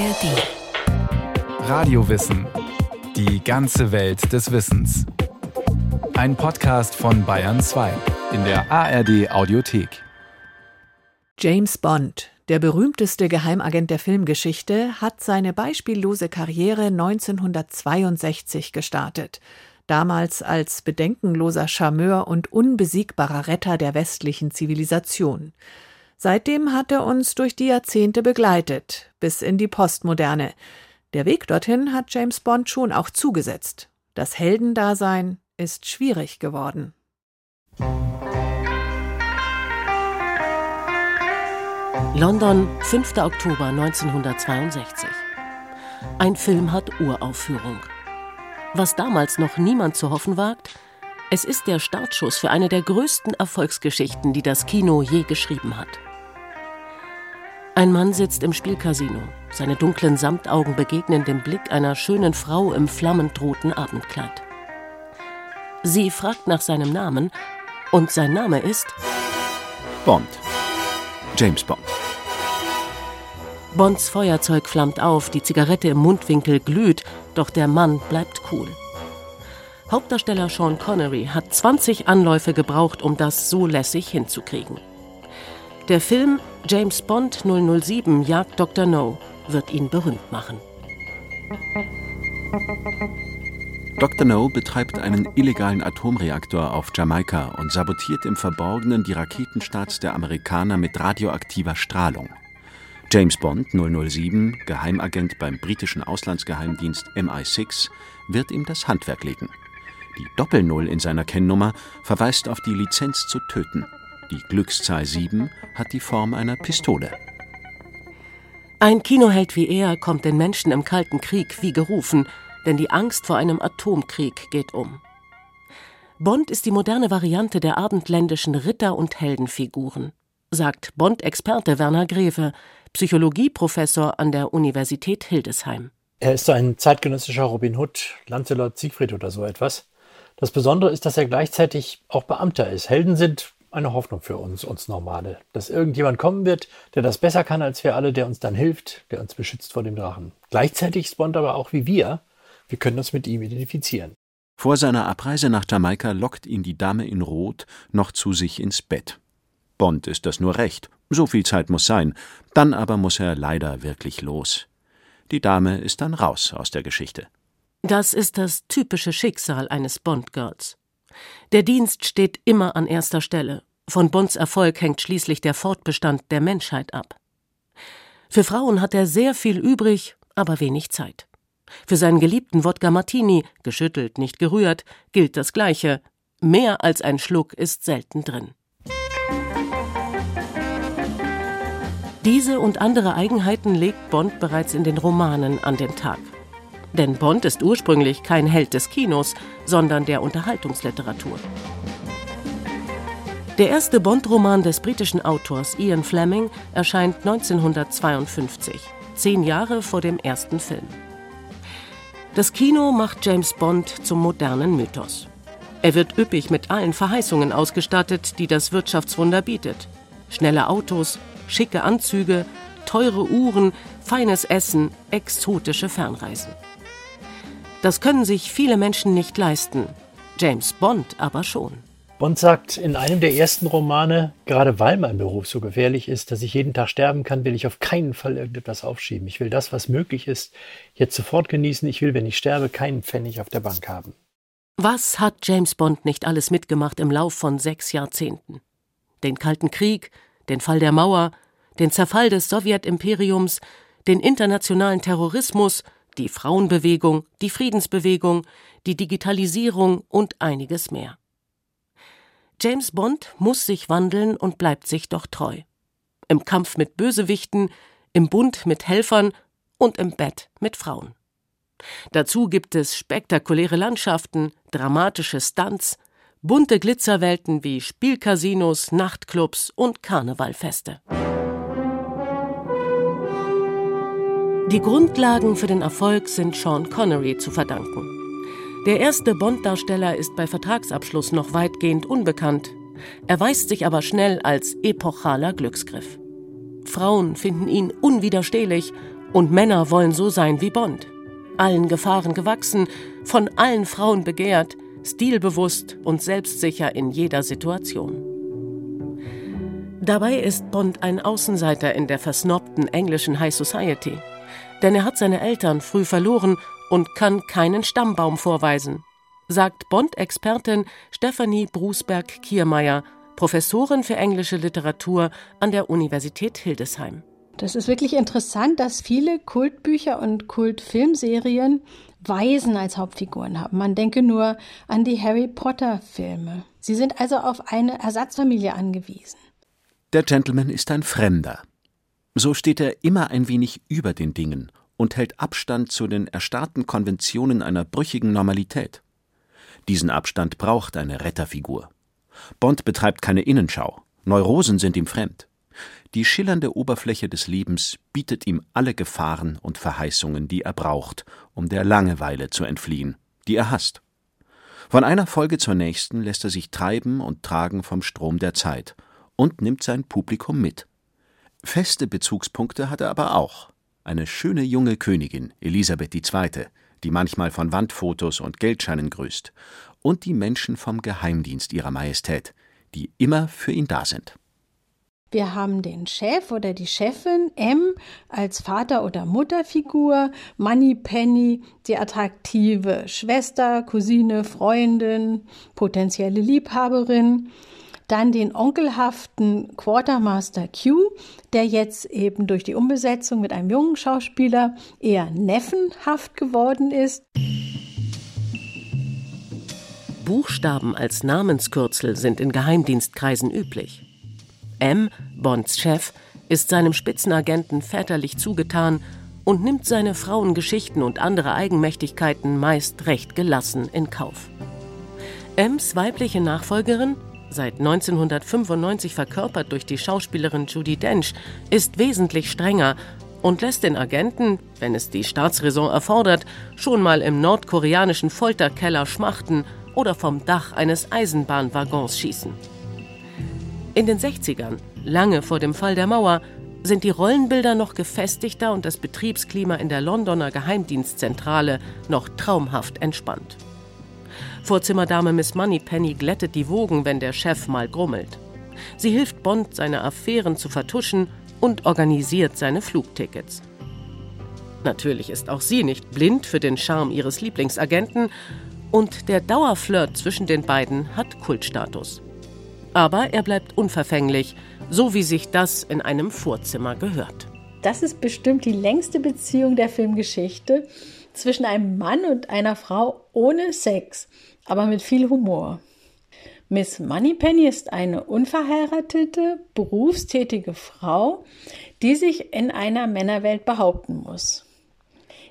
ARD. Radiowissen. Die ganze Welt des Wissens. Ein Podcast von Bayern 2 in der ARD Audiothek. James Bond, der berühmteste Geheimagent der Filmgeschichte, hat seine beispiellose Karriere 1962 gestartet. Damals als bedenkenloser Charmeur und unbesiegbarer Retter der westlichen Zivilisation. Seitdem hat er uns durch die Jahrzehnte begleitet, bis in die Postmoderne. Der Weg dorthin hat James Bond schon auch zugesetzt. Das Heldendasein ist schwierig geworden. London, 5. Oktober 1962. Ein Film hat Uraufführung. Was damals noch niemand zu hoffen wagt, es ist der Startschuss für eine der größten Erfolgsgeschichten, die das Kino je geschrieben hat. Ein Mann sitzt im Spielcasino. Seine dunklen Samtaugen begegnen dem Blick einer schönen Frau im flammend roten Abendkleid. Sie fragt nach seinem Namen und sein Name ist Bond. James Bond. Bonds Feuerzeug flammt auf, die Zigarette im Mundwinkel glüht, doch der Mann bleibt cool. Hauptdarsteller Sean Connery hat 20 Anläufe gebraucht, um das so lässig hinzukriegen. Der Film James Bond 007 Jagd Dr. No wird ihn berühmt machen. Dr. No betreibt einen illegalen Atomreaktor auf Jamaika und sabotiert im Verborgenen die Raketenstarts der Amerikaner mit radioaktiver Strahlung. James Bond 007, Geheimagent beim britischen Auslandsgeheimdienst MI6, wird ihm das Handwerk legen. Die Doppelnull in seiner Kennnummer verweist auf die Lizenz zu töten. Die Glückszahl 7 hat die Form einer Pistole. Ein Kinoheld wie er kommt den Menschen im Kalten Krieg wie gerufen, denn die Angst vor einem Atomkrieg geht um. Bond ist die moderne Variante der abendländischen Ritter- und Heldenfiguren, sagt Bond-Experte Werner Greve, Psychologieprofessor an der Universität Hildesheim. Er ist so ein zeitgenössischer Robin Hood, Lancelot Siegfried oder so etwas. Das Besondere ist, dass er gleichzeitig auch Beamter ist. Helden sind eine Hoffnung für uns, uns Normale. Dass irgendjemand kommen wird, der das besser kann als wir alle, der uns dann hilft, der uns beschützt vor dem Drachen. Gleichzeitig ist Bond aber auch wie wir. Wir können uns mit ihm identifizieren. Vor seiner Abreise nach Jamaika lockt ihn die Dame in Rot noch zu sich ins Bett. Bond ist das nur recht. So viel Zeit muss sein. Dann aber muss er leider wirklich los. Die Dame ist dann raus aus der Geschichte. Das ist das typische Schicksal eines Bond-Girls. Der Dienst steht immer an erster Stelle. Von Bonds Erfolg hängt schließlich der Fortbestand der Menschheit ab. Für Frauen hat er sehr viel übrig, aber wenig Zeit. Für seinen geliebten Wodka Martini, geschüttelt, nicht gerührt, gilt das Gleiche. Mehr als ein Schluck ist selten drin. Diese und andere Eigenheiten legt Bond bereits in den Romanen an den Tag. Denn Bond ist ursprünglich kein Held des Kinos, sondern der Unterhaltungsliteratur. Der erste Bond-Roman des britischen Autors Ian Fleming erscheint 1952, zehn Jahre vor dem ersten Film. Das Kino macht James Bond zum modernen Mythos. Er wird üppig mit allen Verheißungen ausgestattet, die das Wirtschaftswunder bietet. Schnelle Autos, schicke Anzüge, teure Uhren, feines Essen, exotische Fernreisen. Das können sich viele Menschen nicht leisten, James Bond aber schon. Bond sagt in einem der ersten Romane, gerade weil mein Beruf so gefährlich ist, dass ich jeden Tag sterben kann, will ich auf keinen Fall irgendetwas aufschieben. Ich will das, was möglich ist, jetzt sofort genießen. Ich will, wenn ich sterbe, keinen Pfennig auf der Bank haben. Was hat James Bond nicht alles mitgemacht im Lauf von sechs Jahrzehnten? Den Kalten Krieg, den Fall der Mauer, den Zerfall des Sowjetimperiums, den internationalen Terrorismus, die Frauenbewegung, die Friedensbewegung, die Digitalisierung und einiges mehr. James Bond muss sich wandeln und bleibt sich doch treu. Im Kampf mit Bösewichten, im Bund mit Helfern und im Bett mit Frauen. Dazu gibt es spektakuläre Landschaften, dramatische Stunts, bunte Glitzerwelten wie Spielcasinos, Nachtclubs und Karnevalfeste. Die Grundlagen für den Erfolg sind Sean Connery zu verdanken. Der erste Bond-Darsteller ist bei Vertragsabschluss noch weitgehend unbekannt, erweist sich aber schnell als epochaler Glücksgriff. Frauen finden ihn unwiderstehlich Und Männer wollen so sein wie Bond. Allen Gefahren gewachsen, von allen Frauen begehrt, stilbewusst und selbstsicher in jeder Situation. Dabei ist Bond ein Außenseiter in der versnobten englischen High Society. Denn er hat seine Eltern früh verloren und kann keinen Stammbaum vorweisen, sagt Bond-Expertin Stephanie Brusberg-Kiermeier, Professorin für englische Literatur an der Universität Hildesheim. Das ist wirklich interessant, dass viele Kultbücher und Kultfilmserien Waisen als Hauptfiguren haben. Man denke nur an die Harry Potter-Filme. Sie sind also auf eine Ersatzfamilie angewiesen. Der Gentleman ist ein Fremder. So steht er immer ein wenig über den Dingen und hält Abstand zu den erstarrten Konventionen einer brüchigen Normalität. Diesen Abstand braucht eine Retterfigur. Bond betreibt keine Innenschau. Neurosen sind ihm fremd. Die schillernde Oberfläche des Lebens bietet ihm alle Gefahren und Verheißungen, die er braucht, um der Langeweile zu entfliehen, die er hasst. Von einer Folge zur nächsten lässt er sich treiben und tragen vom Strom der Zeit und nimmt sein Publikum mit. Feste Bezugspunkte hat er aber auch. Eine schöne junge Königin, Elisabeth II., die manchmal von Wandfotos und Geldscheinen grüßt, und die Menschen vom Geheimdienst ihrer Majestät, die immer für ihn da sind. Wir haben den Chef oder die Chefin M als Vater- oder Mutterfigur, Money Penny, die attraktive Schwester, Cousine, Freundin, potenzielle Liebhaberin. Dann den onkelhaften Quartermaster Q, der jetzt eben durch die Umbesetzung mit einem jungen Schauspieler eher neffenhaft geworden ist. Buchstaben als Namenskürzel sind in Geheimdienstkreisen üblich. M, Bonds Chef, ist seinem Spitzenagenten väterlich zugetan und nimmt seine Frauengeschichten und andere Eigenmächtigkeiten meist recht gelassen in Kauf. M's weibliche Nachfolgerin, seit 1995 verkörpert durch die Schauspielerin Judy Dench, ist wesentlich strenger und lässt den Agenten, wenn es die Staatsräson erfordert, schon mal im nordkoreanischen Folterkeller schmachten oder vom Dach eines Eisenbahnwaggons schießen. In den 60ern, lange vor dem Fall der Mauer, sind die Rollenbilder noch gefestigter und das Betriebsklima in der Londoner Geheimdienstzentrale noch traumhaft entspannt. Vorzimmerdame Miss Moneypenny glättet die Wogen, wenn der Chef mal grummelt. Sie hilft Bond, seine Affären zu vertuschen und organisiert seine Flugtickets. Natürlich ist auch sie nicht blind für den Charme ihres Lieblingsagenten und der Dauerflirt zwischen den beiden hat Kultstatus. Aber er bleibt unverfänglich, so wie sich das in einem Vorzimmer gehört. Das ist bestimmt die längste Beziehung der Filmgeschichte zwischen einem Mann und einer Frau ohne Sex, aber mit viel Humor. Miss Moneypenny ist eine unverheiratete, berufstätige Frau, die sich in einer Männerwelt behaupten muss.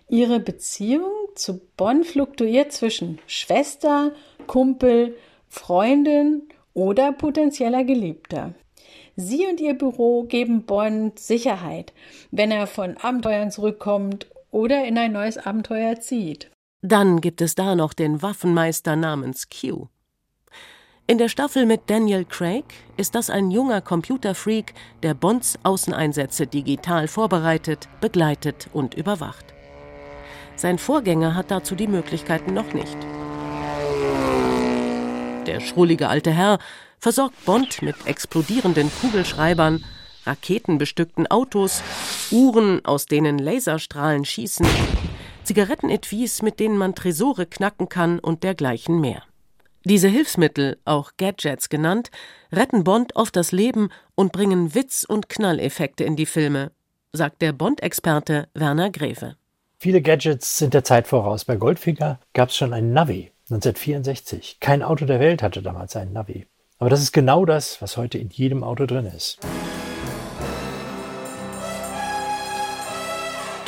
Ihre Beziehung zu Bonn fluktuiert zwischen Schwester, Kumpel, Freundin oder potenzieller Geliebter. Sie und ihr Büro geben Bond Sicherheit, wenn er von Abenteuern zurückkommt oder in ein neues Abenteuer zieht. Dann gibt es da noch den Waffenmeister namens Q. In der Staffel mit Daniel Craig ist das ein junger Computerfreak, der Bonds Außeneinsätze digital vorbereitet, begleitet und überwacht. Sein Vorgänger hat dazu die Möglichkeiten noch nicht. Der schrullige alte Herr versorgt Bond mit explodierenden Kugelschreibern, raketenbestückten Autos, Uhren, aus denen Laserstrahlen schießen, Zigarettenetuis, mit denen man Tresore knacken kann und dergleichen mehr. Diese Hilfsmittel, auch Gadgets genannt, retten Bond oft das Leben und bringen Witz- und Knalleffekte in die Filme, sagt der Bond-Experte Werner Greve. Viele Gadgets sind der Zeit voraus. Bei Goldfinger gab es schon ein Navi 1964. Kein Auto der Welt hatte damals einen Navi. Aber das ist genau das, was heute in jedem Auto drin ist.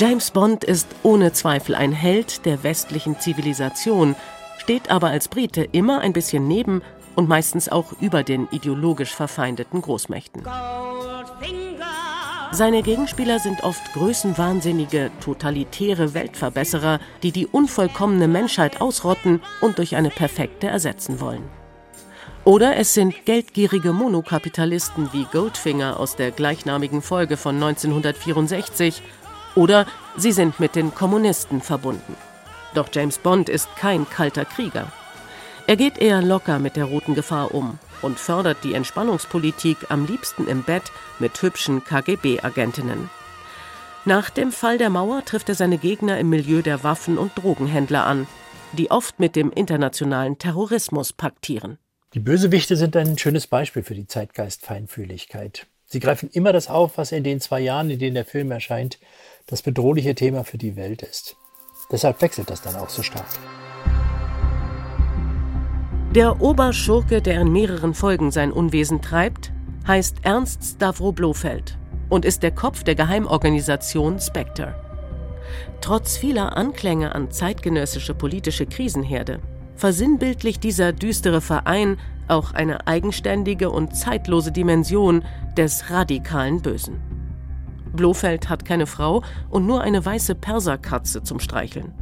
James Bond ist ohne Zweifel ein Held der westlichen Zivilisation, steht aber als Brite immer ein bisschen neben und meistens auch über den ideologisch verfeindeten Großmächten. Seine Gegenspieler sind oft größenwahnsinnige, totalitäre Weltverbesserer, die die unvollkommene Menschheit ausrotten und durch eine perfekte ersetzen wollen. Oder es sind geldgierige Monokapitalisten wie Goldfinger aus der gleichnamigen Folge von 1964 Oder sie sind mit den Kommunisten verbunden. Doch James Bond ist kein kalter Krieger. Er geht eher locker mit der roten Gefahr um und fördert die Entspannungspolitik am liebsten im Bett mit hübschen KGB-Agentinnen. Nach dem Fall der Mauer trifft er seine Gegner im Milieu der Waffen- und Drogenhändler an, die oft mit dem internationalen Terrorismus paktieren. Die Bösewichte sind ein schönes Beispiel für die Zeitgeist-Feinfühligkeit. Sie greifen immer das auf, was in den zwei Jahren, in denen der Film erscheint, das bedrohliche Thema für die Welt ist. Deshalb wechselt das dann auch so stark. Der Oberschurke, der in mehreren Folgen sein Unwesen treibt, heißt Ernst Stavro Blofeld und ist der Kopf der Geheimorganisation Spectre. Trotz vieler Anklänge an zeitgenössische politische Krisenherde versinnbildlicht dieser düstere Verein auch eine eigenständige und zeitlose Dimension des radikalen Bösen. Blofeld hat keine Frau und nur eine weiße Perserkatze zum Streicheln.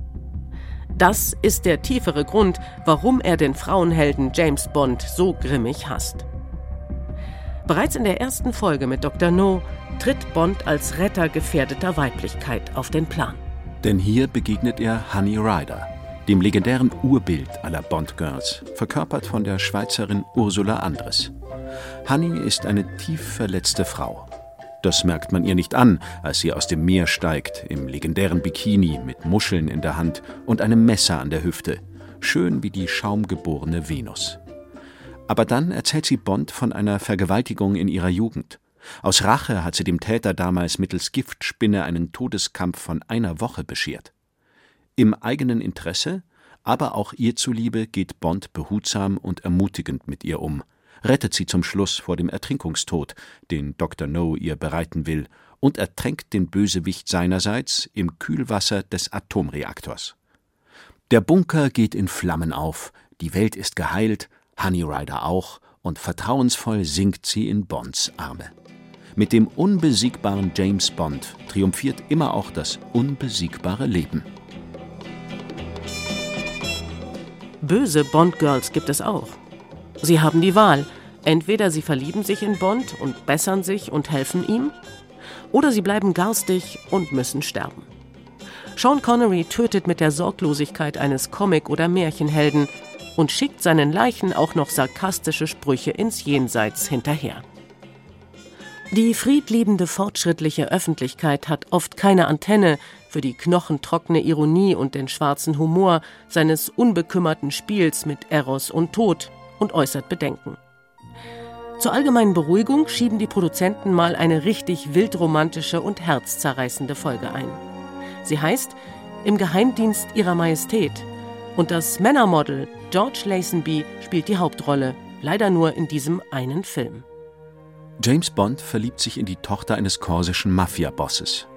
Das ist der tiefere Grund, warum er den Frauenhelden James Bond so grimmig hasst. Bereits in der ersten Folge mit Dr. No tritt Bond als Retter gefährdeter Weiblichkeit auf den Plan. Denn hier begegnet er Honey Ryder, dem legendären Urbild aller Bond-Girls, verkörpert von der Schweizerin Ursula Andres. Honey ist eine tief verletzte Frau, das merkt man ihr nicht an, als sie aus dem Meer steigt, im legendären Bikini mit Muscheln in der Hand und einem Messer an der Hüfte, schön wie die schaumgeborene Venus. Aber dann erzählt sie Bond von einer Vergewaltigung in ihrer Jugend. Aus Rache hat sie dem Täter damals mittels Giftspinne einen Todeskampf von einer Woche beschert. Im eigenen Interesse, aber auch ihr zuliebe geht Bond behutsam und ermutigend mit ihr um – rettet sie zum Schluss vor dem Ertrinkungstod, den Dr. No ihr bereiten will, und ertränkt den Bösewicht seinerseits im Kühlwasser des Atomreaktors. Der Bunker geht in Flammen auf, die Welt ist geheilt, Honey Rider auch, und vertrauensvoll sinkt sie in Bonds Arme. Mit dem unbesiegbaren James Bond triumphiert immer auch das unbesiegbare Leben. Böse Bond-Girls gibt es auch. Sie haben die Wahl. Entweder sie verlieben sich in Bond und bessern sich und helfen ihm, oder sie bleiben garstig und müssen sterben. Sean Connery tötet mit der Sorglosigkeit eines Comic- oder Märchenhelden und schickt seinen Leichen auch noch sarkastische Sprüche ins Jenseits hinterher. Die friedliebende, fortschrittliche Öffentlichkeit hat oft keine Antenne für die knochentrockene Ironie und den schwarzen Humor seines unbekümmerten Spiels mit Eros und Tod, und äußert Bedenken. Zur allgemeinen Beruhigung schieben die Produzenten mal eine richtig wildromantische und herzzerreißende Folge ein. Sie heißt Im Geheimdienst ihrer Majestät und das Männermodel George Lazenby spielt die Hauptrolle, leider nur in diesem einen Film. James Bond verliebt sich in die Tochter eines korsischen Mafia-Bosses.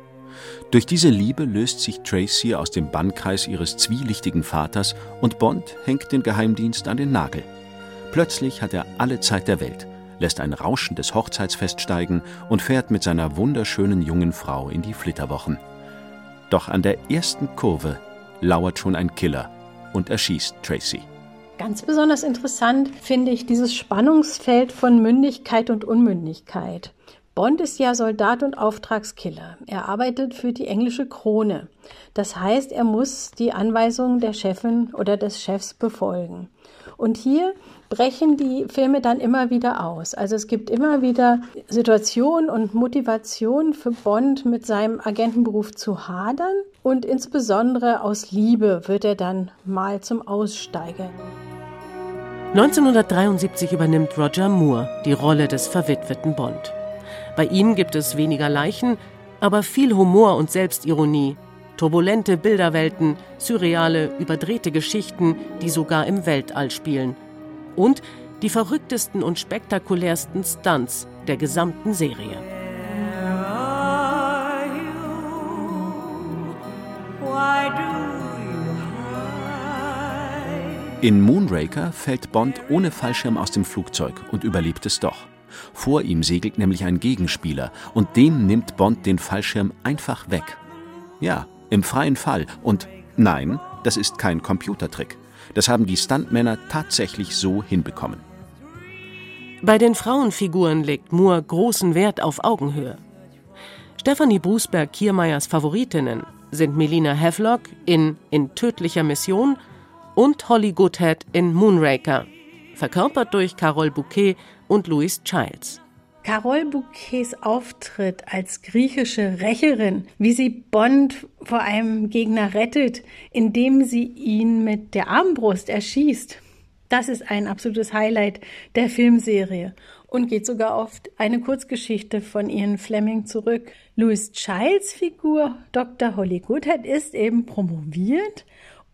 Durch diese Liebe löst sich Tracy aus dem Bannkreis ihres zwielichtigen Vaters und Bond hängt den Geheimdienst an den Nagel. Plötzlich hat er alle Zeit der Welt, lässt ein rauschendes Hochzeitsfest steigen und fährt mit seiner wunderschönen jungen Frau in die Flitterwochen. Doch an der ersten Kurve lauert schon ein Killer und erschießt Tracy. Ganz besonders interessant finde ich dieses Spannungsfeld von Mündigkeit und Unmündigkeit. Bond ist ja Soldat und Auftragskiller. Er arbeitet für die englische Krone. Das heißt, er muss die Anweisungen der Chefin oder des Chefs befolgen. Und hier brechen die Filme dann immer wieder aus. Also es gibt immer wieder Situationen und Motivationen für Bond mit seinem Agentenberuf zu hadern und insbesondere aus Liebe wird er dann mal zum Aussteiger. 1973 übernimmt Roger Moore die Rolle des verwitweten Bond. Bei ihm gibt es weniger Leichen, aber viel Humor und Selbstironie, turbulente Bilderwelten, surreale, überdrehte Geschichten, die sogar im Weltall spielen – und die verrücktesten und spektakulärsten Stunts der gesamten Serie. In Moonraker fällt Bond ohne Fallschirm aus dem Flugzeug und überlebt es doch. Vor ihm segelt nämlich ein Gegenspieler und dem nimmt Bond den Fallschirm einfach weg. Ja, im freien Fall. Und nein, das ist kein Computertrick. Das haben die Stuntmänner tatsächlich so hinbekommen. Bei den Frauenfiguren legt Moore großen Wert auf Augenhöhe. Stephanie Brusberg-Kiermeyers Favoritinnen sind Melina Havelock in In tödlicher Mission und Holly Goodhead in Moonraker, verkörpert durch Carol Bouquet und Louise Childs. Carol Bouquets Auftritt als griechische Rächerin, wie sie Bond vor einem Gegner rettet, indem sie ihn mit der Armbrust erschießt. Das ist ein absolutes Highlight der Filmserie und geht sogar auf eine Kurzgeschichte von Ian Fleming zurück. Louis Childs Figur Dr. Holly Goodhead ist eben promoviert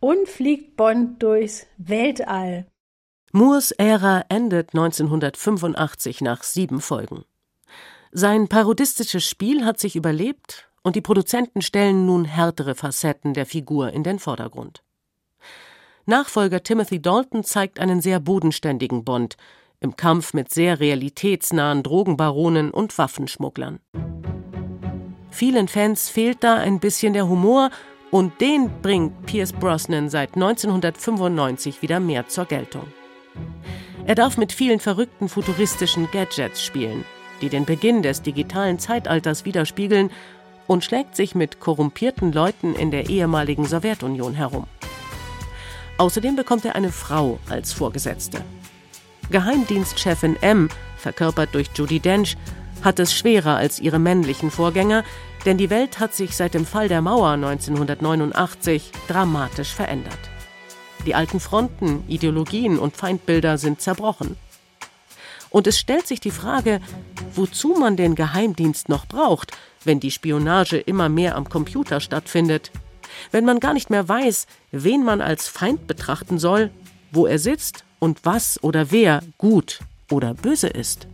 und fliegt Bond durchs Weltall. Moores Ära endet 1985 nach sieben Folgen. Sein parodistisches Spiel hat sich überlebt und die Produzenten stellen nun härtere Facetten der Figur in den Vordergrund. Nachfolger Timothy Dalton zeigt einen sehr bodenständigen Bond im Kampf mit sehr realitätsnahen Drogenbaronen und Waffenschmugglern. Vielen Fans fehlt da ein bisschen der Humor und den bringt Pierce Brosnan seit 1995 wieder mehr zur Geltung. Er darf mit vielen verrückten futuristischen Gadgets spielen, die den Beginn des digitalen Zeitalters widerspiegeln, und schlägt sich mit korrumpierten Leuten in der ehemaligen Sowjetunion herum. Außerdem bekommt er eine Frau als Vorgesetzte. Geheimdienstchefin M, verkörpert durch Judy Dench, hat es schwerer als ihre männlichen Vorgänger, denn die Welt hat sich seit dem Fall der Mauer 1989 dramatisch verändert. Die alten Fronten, Ideologien und Feindbilder sind zerbrochen. Und es stellt sich die Frage, wozu man den Geheimdienst noch braucht, wenn die Spionage immer mehr am Computer stattfindet, wenn man gar nicht mehr weiß, wen man als Feind betrachten soll, wo er sitzt und was oder wer gut oder böse ist.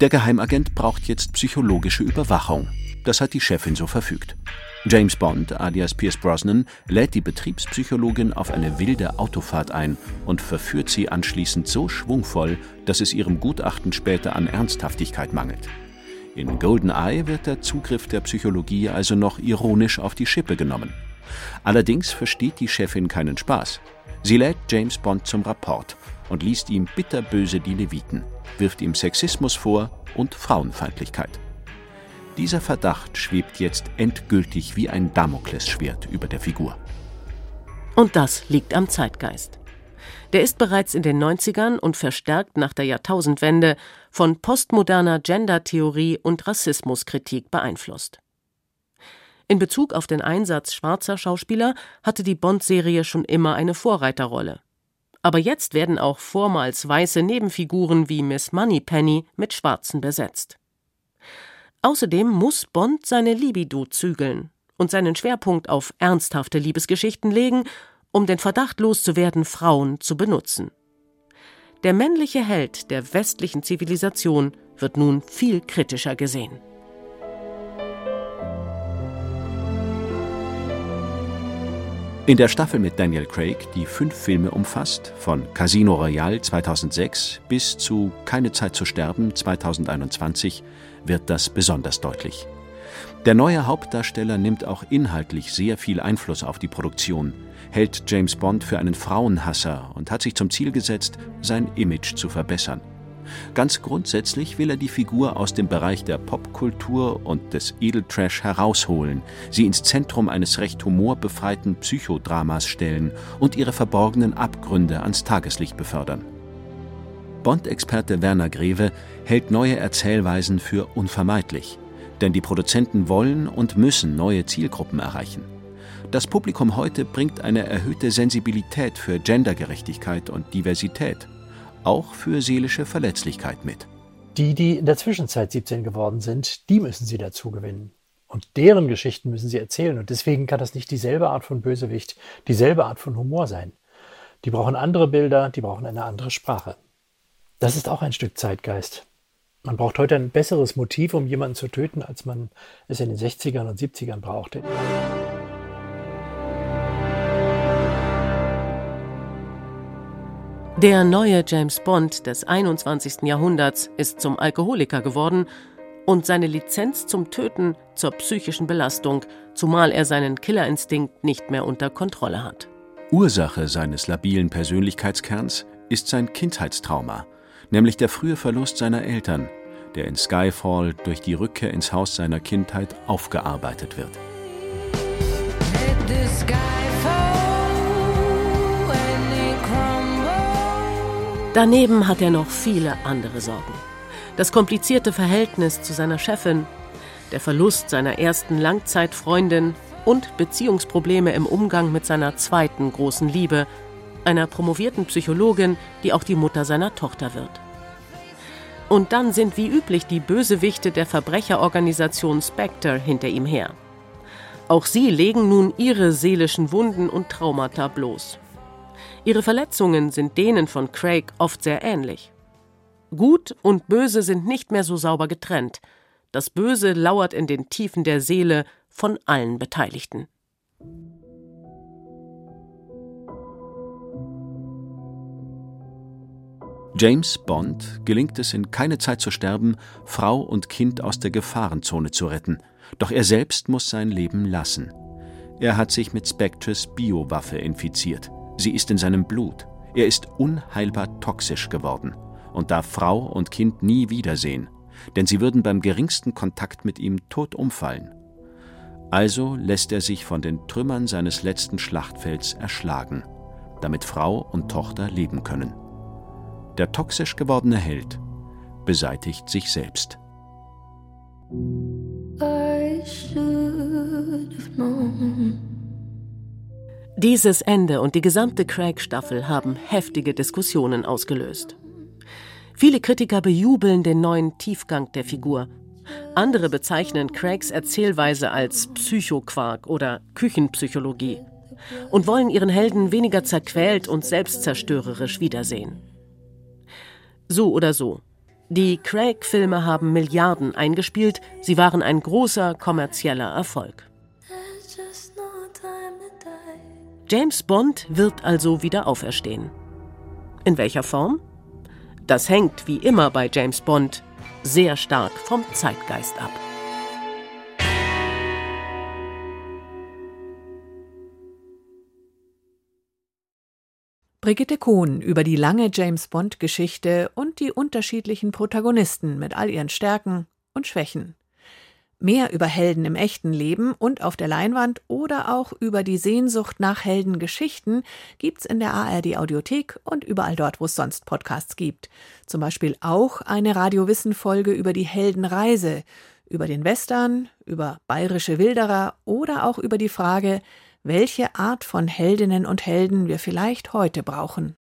Der Geheimagent braucht jetzt psychologische Überwachung. Das hat die Chefin so verfügt. James Bond, alias Pierce Brosnan, lädt die Betriebspsychologin auf eine wilde Autofahrt ein und verführt sie anschließend so schwungvoll, dass es ihrem Gutachten später an Ernsthaftigkeit mangelt. In GoldenEye wird der Zugriff der Psychologie also noch ironisch auf die Schippe genommen. Allerdings versteht die Chefin keinen Spaß. Sie lädt James Bond zum Rapport und liest ihm bitterböse die Leviten, wirft ihm Sexismus vor und Frauenfeindlichkeit. Dieser Verdacht schwebt jetzt endgültig wie ein Damoklesschwert über der Figur. Und das liegt am Zeitgeist. Der ist bereits in den 90ern und verstärkt nach der Jahrtausendwende von postmoderner Gendertheorie und Rassismuskritik beeinflusst. In Bezug auf den Einsatz schwarzer Schauspieler hatte die Bond-Serie schon immer eine Vorreiterrolle. Aber jetzt werden auch vormals weiße Nebenfiguren wie Miss Moneypenny mit Schwarzen besetzt. Außerdem muss Bond seine Libido zügeln und seinen Schwerpunkt auf ernsthafte Liebesgeschichten legen, um den Verdacht loszuwerden, Frauen zu benutzen. Der männliche Held der westlichen Zivilisation wird nun viel kritischer gesehen. In der Staffel mit Daniel Craig, die fünf Filme umfasst, von Casino Royale 2006 bis zu Keine Zeit zu sterben 2021, wird das besonders deutlich. Der neue Hauptdarsteller nimmt auch inhaltlich sehr viel Einfluss auf die Produktion, hält James Bond für einen Frauenhasser und hat sich zum Ziel gesetzt, sein Image zu verbessern. Ganz grundsätzlich will er die Figur aus dem Bereich der Popkultur und des Edeltrash herausholen, sie ins Zentrum eines recht humorbefreiten Psychodramas stellen und ihre verborgenen Abgründe ans Tageslicht befördern. Bond-Experte Werner Greve hält neue Erzählweisen für unvermeidlich, denn die Produzenten wollen und müssen neue Zielgruppen erreichen. Das Publikum heute bringt eine erhöhte Sensibilität für Gendergerechtigkeit und Diversität auch für seelische Verletzlichkeit mit. Die, die in der Zwischenzeit 17 geworden sind, die müssen sie dazu gewinnen. Und deren Geschichten müssen sie erzählen. Und deswegen kann das nicht dieselbe Art von Bösewicht, dieselbe Art von Humor sein. Die brauchen andere Bilder, die brauchen eine andere Sprache. Das ist auch ein Stück Zeitgeist. Man braucht heute ein besseres Motiv, um jemanden zu töten, als man es in den 60ern und 70ern brauchte. Der neue James Bond des 21. Jahrhunderts ist zum Alkoholiker geworden und seine Lizenz zum Töten zur psychischen Belastung, zumal er seinen Killerinstinkt nicht mehr unter Kontrolle hat. Ursache seines labilen Persönlichkeitskerns ist sein Kindheitstrauma, nämlich der frühe Verlust seiner Eltern, der in Skyfall durch die Rückkehr ins Haus seiner Kindheit aufgearbeitet wird. Daneben hat er noch viele andere Sorgen. Das komplizierte Verhältnis zu seiner Chefin, der Verlust seiner ersten Langzeitfreundin und Beziehungsprobleme im Umgang mit seiner zweiten großen Liebe, einer promovierten Psychologin, die auch die Mutter seiner Tochter wird. Und dann sind wie üblich die Bösewichte der Verbrecherorganisation Spectre hinter ihm her. Auch sie legen nun ihre seelischen Wunden und Traumata bloß. Ihre Verletzungen sind denen von Craig oft sehr ähnlich. Gut und Böse sind nicht mehr so sauber getrennt. Das Böse lauert in den Tiefen der Seele von allen Beteiligten. James Bond gelingt es in keine Zeit zu sterben, Frau und Kind aus der Gefahrenzone zu retten. Doch er selbst muss sein Leben lassen. Er hat sich mit Spectres Biowaffe infiziert. Sie ist in seinem Blut. Er ist unheilbar toxisch geworden und darf Frau und Kind nie wiedersehen, denn sie würden beim geringsten Kontakt mit ihm tot umfallen. Also lässt er sich von den Trümmern seines letzten Schlachtfelds erschlagen, damit Frau und Tochter leben können. Der toxisch gewordene Held beseitigt sich selbst. Dieses Ende und die gesamte Craig-Staffel haben heftige Diskussionen ausgelöst. Viele Kritiker bejubeln den neuen Tiefgang der Figur. Andere bezeichnen Craigs Erzählweise als Psychoquark oder Küchenpsychologie und wollen ihren Helden weniger zerquält und selbstzerstörerisch wiedersehen. So oder so. Die Craig-Filme haben Milliarden eingespielt, sie waren ein großer kommerzieller Erfolg. James Bond wird also wieder auferstehen. In welcher Form? Das hängt, wie immer bei James Bond, sehr stark vom Zeitgeist ab. Brigitte Kohn über die lange James Bond-Geschichte und die unterschiedlichen Protagonisten mit all ihren Stärken und Schwächen. Mehr über Helden im echten Leben und auf der Leinwand oder auch über die Sehnsucht nach Heldengeschichten gibt's in der ARD Audiothek und überall dort, wo es sonst Podcasts gibt. Zum Beispiel auch eine Radiowissen-Folge über die Heldenreise, über den Western, über bayerische Wilderer oder auch über die Frage, welche Art von Heldinnen und Helden wir vielleicht heute brauchen.